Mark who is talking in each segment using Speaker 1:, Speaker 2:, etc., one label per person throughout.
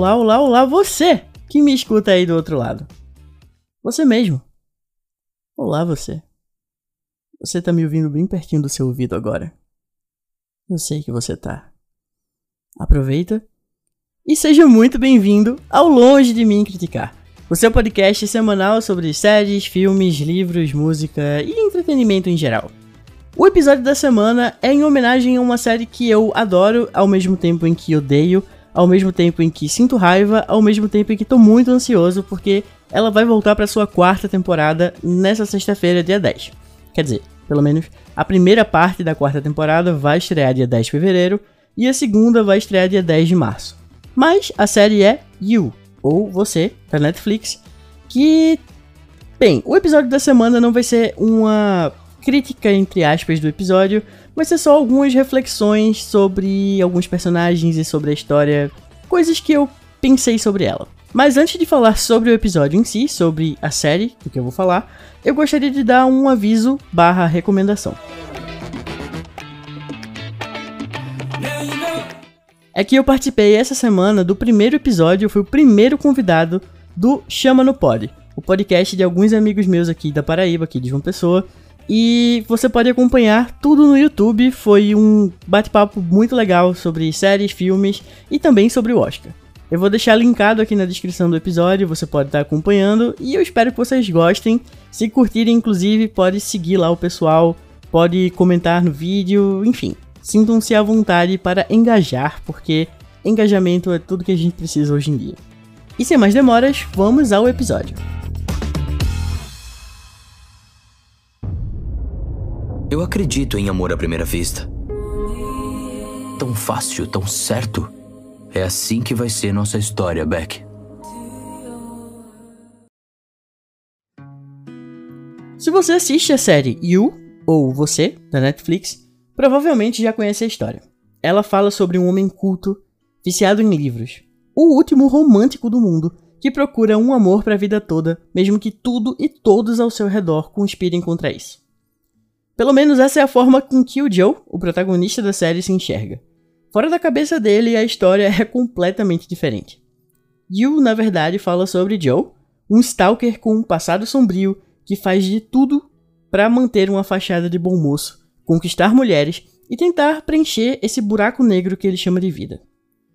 Speaker 1: Olá, olá, olá, você que me escuta aí do outro lado. Você mesmo. Olá, você. Você tá me ouvindo bem pertinho do seu ouvido agora. Eu sei que você tá. Aproveita e seja muito bem-vindo ao Longe de Mim Criticar, o seu podcast semanal sobre séries, filmes, livros, música e entretenimento em geral. O episódio da semana é em homenagem a uma série que eu adoro ao mesmo tempo em que odeio ao mesmo tempo em que sinto raiva, ao mesmo tempo em que tô muito ansioso, porque ela vai voltar para sua quarta temporada nessa sexta-feira, dia 10. Quer dizer, pelo menos a primeira parte da quarta temporada vai estrear dia 10 de fevereiro e a segunda vai estrear dia 10 de março. Mas a série é You, ou Você, da Netflix, que. Bem, o episódio da semana não vai ser uma crítica, entre aspas, do episódio, vai ser só algumas reflexões sobre alguns personagens e sobre a história, coisas que eu pensei sobre ela. Mas antes de falar sobre o episódio em si, sobre a série, do que eu vou falar, eu gostaria de dar um aviso barra recomendação. É que eu participei essa semana do primeiro episódio, eu fui o primeiro convidado do Chama no Pod, o podcast de alguns amigos meus aqui da Paraíba, aqui de João Pessoa, e você pode acompanhar tudo no YouTube. Foi um bate-papo muito legal sobre séries, filmes e também sobre o Oscar. Eu vou deixar linkado aqui na descrição do episódio, você pode estar acompanhando e eu espero que vocês gostem. Se curtirem, inclusive, pode seguir lá o pessoal, pode comentar no vídeo, enfim. Sintam-se à vontade para engajar, porque engajamento é tudo que a gente precisa hoje em dia. E sem mais demoras, vamos ao episódio.
Speaker 2: Eu acredito em amor à primeira vista. Tão fácil, tão certo. É assim que vai ser nossa história, Beck.
Speaker 1: Se você assiste a série You, ou Você, da Netflix, provavelmente já conhece a história. Ela fala sobre um homem culto, viciado em livros, o último romântico do mundo, que procura um amor para a vida toda, mesmo que tudo e todos ao seu redor conspirem contra isso. Pelo menos essa é a forma com que o Joe, o protagonista da série, se enxerga. Fora da cabeça dele, a história é completamente diferente. You, na verdade, fala sobre Joe, um stalker com um passado sombrio que faz de tudo para manter uma fachada de bom moço, conquistar mulheres e tentar preencher esse buraco negro que ele chama de vida.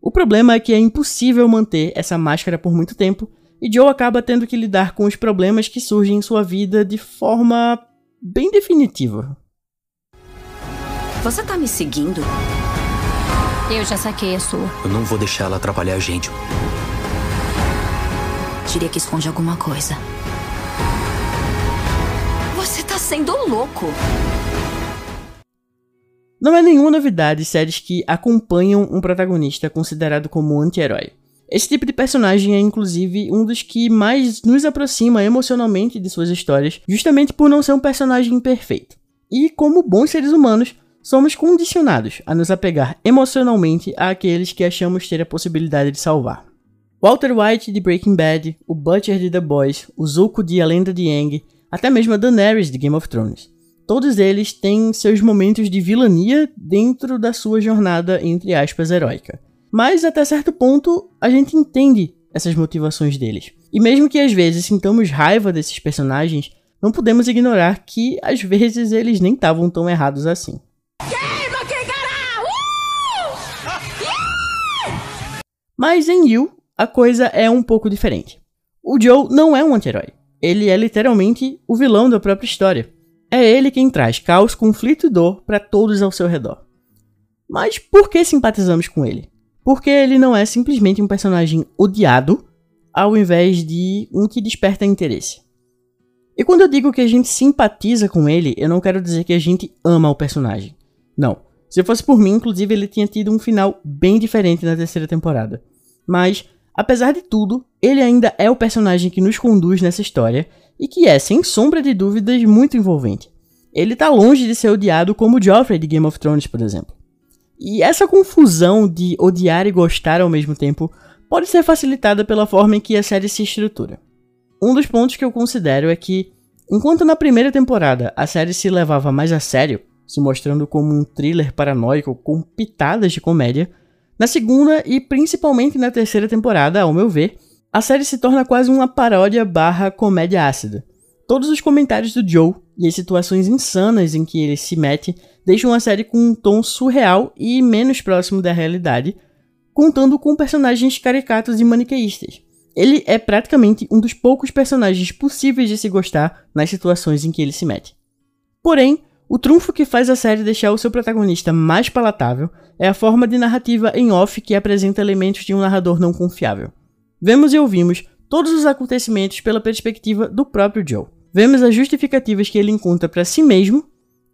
Speaker 1: O problema é que é impossível manter essa máscara por muito tempo e Joe acaba tendo que lidar com os problemas que surgem em sua vida de forma bem definitiva.
Speaker 3: Você tá me seguindo?
Speaker 4: Eu já saquei a sua.
Speaker 2: Eu não vou deixar ela atrapalhar a gente.
Speaker 3: Diria que esconde alguma coisa. Você tá sendo louco.
Speaker 1: Não é nenhuma novidade séries que acompanham um protagonista considerado como anti-herói. Esse tipo de personagem é inclusive um dos que mais nos aproxima emocionalmente de suas histórias, justamente por não ser um personagem perfeito. E como bons seres humanos, somos condicionados a nos apegar emocionalmente àqueles que achamos ter a possibilidade de salvar. Walter White de Breaking Bad, o Butcher de The Boys, o Zuko de A Lenda de Aang, até mesmo a Daenerys de Game of Thrones. Todos eles têm seus momentos de vilania dentro da sua jornada entre aspas heróica. Mas até certo ponto a gente entende essas motivações deles. E mesmo que às vezes sintamos raiva desses personagens, não podemos ignorar que às vezes eles nem estavam tão errados assim. Mas em You, a coisa é um pouco diferente. O Joe não é um anti-herói. Ele é literalmente o vilão da própria história. É ele quem traz caos, conflito e dor para todos ao seu redor. Mas por que simpatizamos com ele? Porque ele não é simplesmente um personagem odiado, ao invés de um que desperta interesse. E quando eu digo que a gente simpatiza com ele, eu não quero dizer que a gente ama o personagem. Não. Se fosse por mim, inclusive, ele tinha tido um final bem diferente na terceira temporada. Mas, apesar de tudo, ele ainda é o personagem que nos conduz nessa história e que é, sem sombra de dúvidas, muito envolvente. Ele tá longe de ser odiado como Joffrey de Game of Thrones, por exemplo. E essa confusão de odiar e gostar ao mesmo tempo pode ser facilitada pela forma em que a série se estrutura. Um dos pontos que eu considero é que, enquanto na primeira temporada a série se levava mais a sério, se mostrando como um thriller paranoico com pitadas de comédia, Na segunda e principalmente na terceira temporada, ao meu ver, a série se torna quase uma paródia barra comédia ácida. Todos os comentários do Joe e as situações insanas em que ele se mete deixam a série com um tom surreal e menos próximo da realidade, contando com personagens caricatos e maniqueístas. Ele é praticamente um dos poucos personagens possíveis de se gostar nas situações em que ele se mete. Porém, o trunfo que faz a série deixar o seu protagonista mais palatável é a forma de narrativa em off que apresenta elementos de um narrador não confiável. Vemos e ouvimos todos os acontecimentos pela perspectiva do próprio Joe. Vemos as justificativas que ele encontra para si mesmo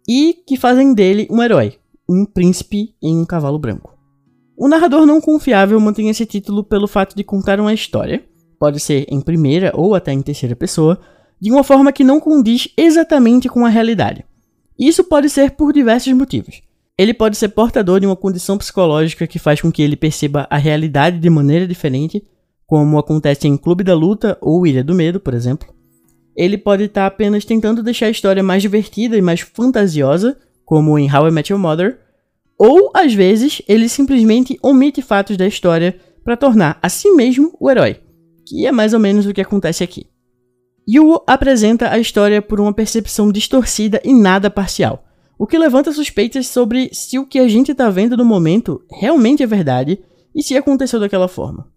Speaker 1: e que fazem dele um herói, um príncipe em um cavalo branco. O narrador não confiável mantém esse título pelo fato de contar uma história, pode ser em primeira ou até em terceira pessoa, de uma forma que não condiz exatamente com a realidade. Isso pode ser por diversos motivos. Ele pode ser portador de uma condição psicológica que faz com que ele perceba a realidade de maneira diferente, como acontece em Clube da Luta ou Ilha do Medo, por exemplo. Ele pode estar apenas tentando deixar a história mais divertida e mais fantasiosa, como em How I Met Your Mother, ou às vezes ele simplesmente omite fatos da história para tornar a si mesmo o herói, que é mais ou menos o que acontece aqui. Yu apresenta a história por uma percepção distorcida e nada parcial, o que levanta suspeitas sobre se o que a gente está vendo no momento realmente é verdade e se aconteceu daquela forma.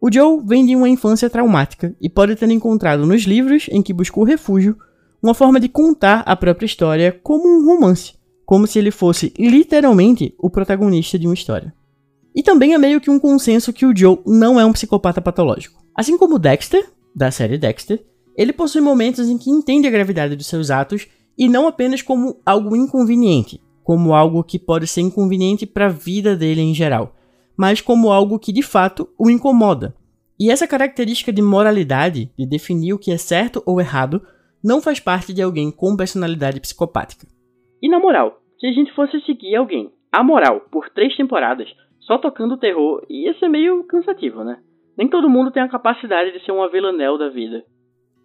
Speaker 1: O Joe vem de uma infância traumática e pode ter encontrado nos livros em que buscou refúgio uma forma de contar a própria história como um romance, como se ele fosse literalmente o protagonista de uma história. E também é meio que um consenso que o Joe não é um psicopata patológico. Assim como Dexter, da série Dexter, ele possui momentos em que entende a gravidade dos seus atos e não apenas como algo inconveniente, como algo que pode ser inconveniente para a vida dele em geral, mas como algo que de fato o incomoda. E essa característica de moralidade, de definir o que é certo ou errado, não faz parte de alguém com personalidade psicopática. E na moral, se a gente fosse seguir alguém, a moral, por três temporadas, só tocando terror, ia ser meio cansativo, né? Nem todo mundo tem a capacidade de ser um Villanelle da vida.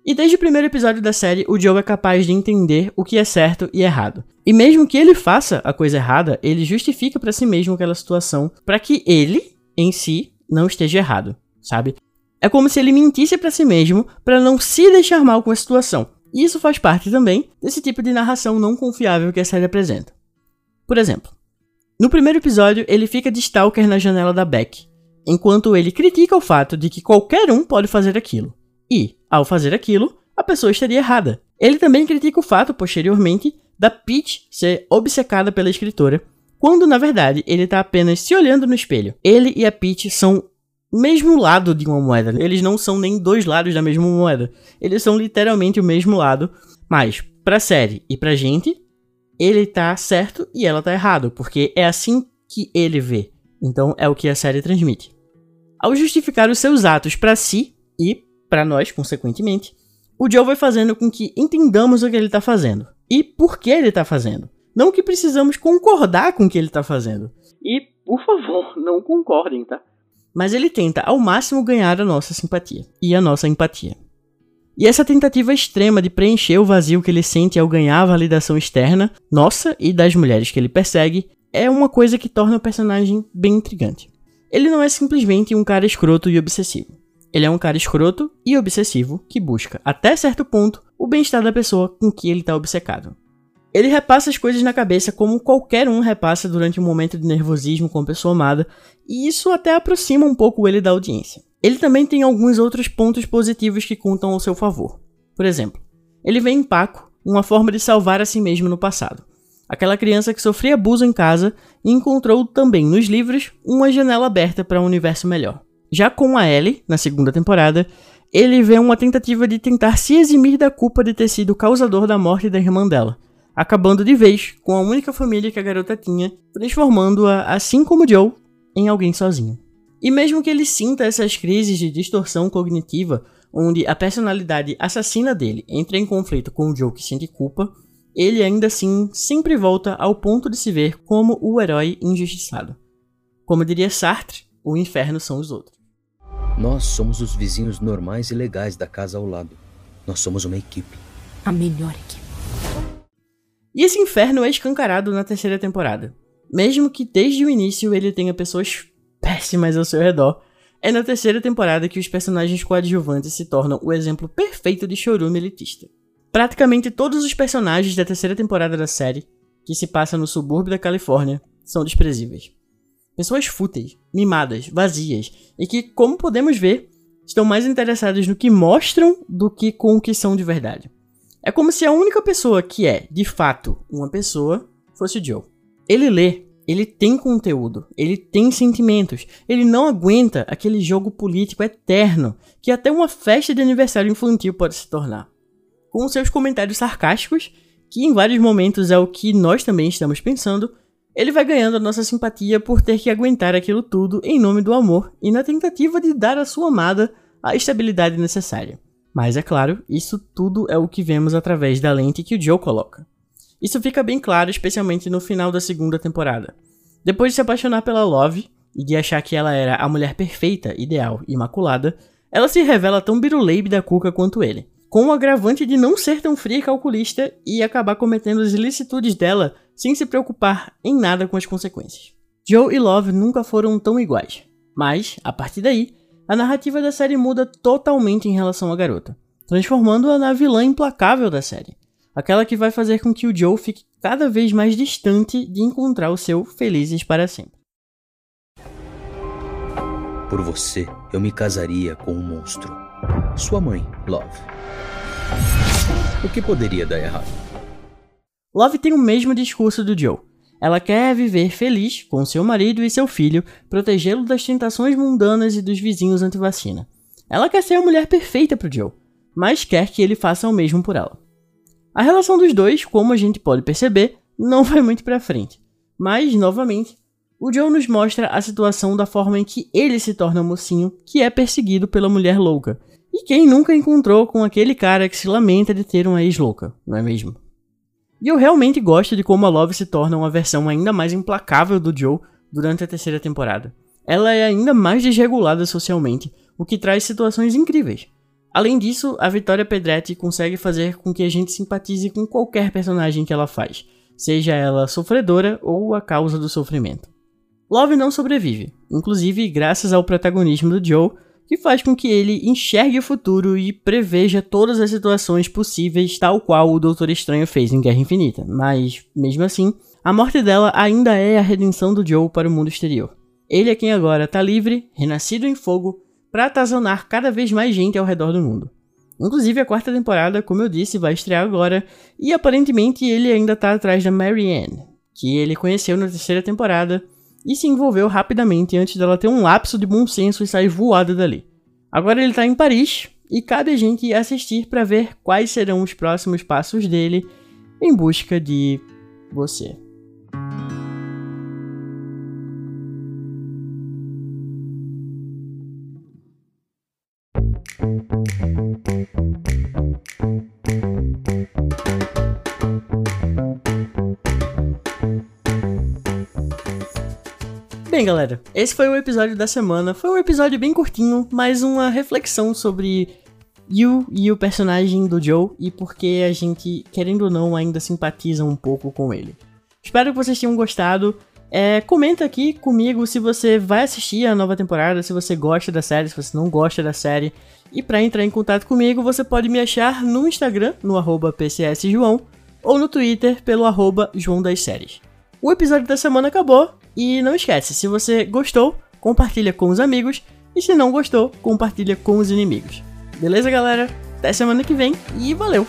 Speaker 1: E desde o primeiro episódio da série, o Joe é capaz de entender o que é certo e errado. E mesmo que ele faça a coisa errada, ele justifica para si mesmo aquela situação para que ele, em si, não esteja errado, sabe? É como se ele mentisse para si mesmo para não se deixar mal com a situação. E isso faz parte também desse tipo de narração não confiável que a série apresenta. Por exemplo, no primeiro episódio, ele fica de stalker na janela da Beck, enquanto ele critica o fato de que qualquer um pode fazer aquilo. E, ao fazer aquilo, a pessoa estaria errada. Ele também critica o fato, posteriormente, da Peach ser obcecada pela escritora, quando na verdade ele está apenas se olhando no espelho. Ele e a Peach são o mesmo lado de uma moeda. Eles não são nem dois lados da mesma moeda. Eles são literalmente o mesmo lado. Mas, pra série e pra gente, ele tá certo e ela tá errado. Porque é assim que ele vê. Então é o que a série transmite. Ao justificar os seus atos para si e para nós, consequentemente, o Joe vai fazendo com que entendamos o que ele está fazendo e por que ele está fazendo. Não que precisamos concordar com o que ele está fazendo. E, por favor, não concordem, tá? Mas ele tenta ao máximo ganhar a nossa simpatia e a nossa empatia. E essa tentativa extrema de preencher o vazio que ele sente ao ganhar a validação externa, nossa e das mulheres que ele persegue, é uma coisa que torna o personagem bem intrigante. Ele não é simplesmente um cara escroto e obsessivo. Ele é um cara escroto e obsessivo que busca, até certo ponto, o bem-estar da pessoa com que ele está obcecado. Ele repassa as coisas na cabeça como qualquer um repassa durante um momento de nervosismo com a pessoa amada, e isso até aproxima um pouco ele da audiência. Ele também tem alguns outros pontos positivos que contam ao seu favor. Por exemplo, ele vê em Paco uma forma de salvar a si mesmo no passado. Aquela criança que sofria abuso em casa e encontrou também nos livros uma janela aberta para um universo melhor. Já com a Ellie, na segunda temporada, ele vê uma tentativa de tentar se eximir da culpa de ter sido o causador da morte da irmã dela, acabando de vez com a única família que a garota tinha, transformando-a, assim como Joe, em alguém sozinho. E mesmo que ele sinta essas crises de distorção cognitiva, onde a personalidade assassina dele entra em conflito com o Joe que sente culpa, ele ainda assim sempre volta ao ponto de se ver como o herói injustiçado. Como diria Sartre, o inferno são os outros.
Speaker 2: Nós somos os vizinhos normais e legais da casa ao lado. Nós somos uma equipe.
Speaker 3: A melhor equipe.
Speaker 1: E esse inferno é escancarado na terceira temporada. Mesmo que desde o início ele tenha pessoas péssimas ao seu redor, é na terceira temporada que os personagens coadjuvantes se tornam o exemplo perfeito de chorume elitista. Praticamente todos os personagens da terceira temporada da série, que se passa no subúrbio da Califórnia, são desprezíveis. Pessoas fúteis, mimadas, vazias e que, como podemos ver, estão mais interessadas no que mostram do que com o que são de verdade. É como se a única pessoa que é, de fato, uma pessoa fosse o Joe. Ele lê, ele tem conteúdo, ele tem sentimentos, ele não aguenta aquele jogo político eterno que até uma festa de aniversário infantil pode se tornar. Com seus comentários sarcásticos, que em vários momentos é o que nós também estamos pensando, ele vai ganhando a nossa simpatia por ter que aguentar aquilo tudo em nome do amor e na tentativa de dar à sua amada a estabilidade necessária. Mas é claro, isso tudo é o que vemos através da lente que o Joe coloca. Isso fica bem claro, especialmente no final da segunda temporada. Depois de se apaixonar pela Love e de achar que ela era a mulher perfeita, ideal e imaculada, ela se revela tão biruleibe da cuca quanto ele, com o agravante de não ser tão fria e calculista e acabar cometendo as ilicitudes dela sem se preocupar em nada com as consequências. Joe e Love nunca foram tão iguais, mas, a partir daí, a narrativa da série muda totalmente em relação à garota, transformando-a na vilã implacável da série, aquela que vai fazer com que o Joe fique cada vez mais distante de encontrar o seu felizes para sempre.
Speaker 2: Por você, eu me casaria com um monstro. Sua mãe, Love. O que poderia dar errado?
Speaker 1: Love tem o mesmo discurso do Joe, ela quer viver feliz com seu marido e seu filho, protegê-lo das tentações mundanas e dos vizinhos anti-vacina. Ela quer ser a mulher perfeita para Joe, mas quer que ele faça o mesmo por ela. A relação dos dois, como a gente pode perceber, não vai muito para frente. Mas, novamente, o Joe nos mostra a situação da forma em que ele se torna mocinho que é perseguido pela mulher louca. E quem nunca encontrou com aquele cara que se lamenta de ter uma ex louca, não é mesmo? E eu realmente gosto de como a Love se torna uma versão ainda mais implacável do Joe durante a terceira temporada. Ela é ainda mais desregulada socialmente, o que traz situações incríveis. Além disso, a Vitória Pedretti consegue fazer com que a gente simpatize com qualquer personagem que ela faz, seja ela sofredora ou a causa do sofrimento. Love não sobrevive, inclusive graças ao protagonismo do Joe, que faz com que ele enxergue o futuro e preveja todas as situações possíveis, tal qual o Doutor Estranho fez em Guerra Infinita. Mas, mesmo assim, a morte dela ainda é a redenção do Joe para o mundo exterior. Ele é quem agora está livre, renascido em fogo, para atazanar cada vez mais gente ao redor do mundo. Inclusive, a quarta temporada, como eu disse, vai estrear agora, e aparentemente ele ainda está atrás da Marianne, que ele conheceu na terceira temporada e se envolveu rapidamente antes dela ter um lapso de bom senso e sair voada dali. Agora ele está em Paris e cabe a gente assistir para ver quais serão os próximos passos dele em busca de você. Bem, galera, esse foi o episódio da semana. Foi um episódio bem curtinho, mas uma reflexão sobre Yu e o personagem do Joe e porque a gente, querendo ou não, ainda simpatiza um pouco com ele. Espero que vocês tenham gostado. É, comenta aqui comigo se você vai assistir a nova temporada, se você gosta da série, se você não gosta da série. E para entrar em contato comigo, você pode me achar no Instagram, no PCSJoão, ou no Twitter, pelo arroba João das Séries. O episódio da semana acabou, e não esquece, se você gostou, compartilha com os amigos. E se não gostou, compartilha com os inimigos. Beleza, galera? Até semana que vem e valeu!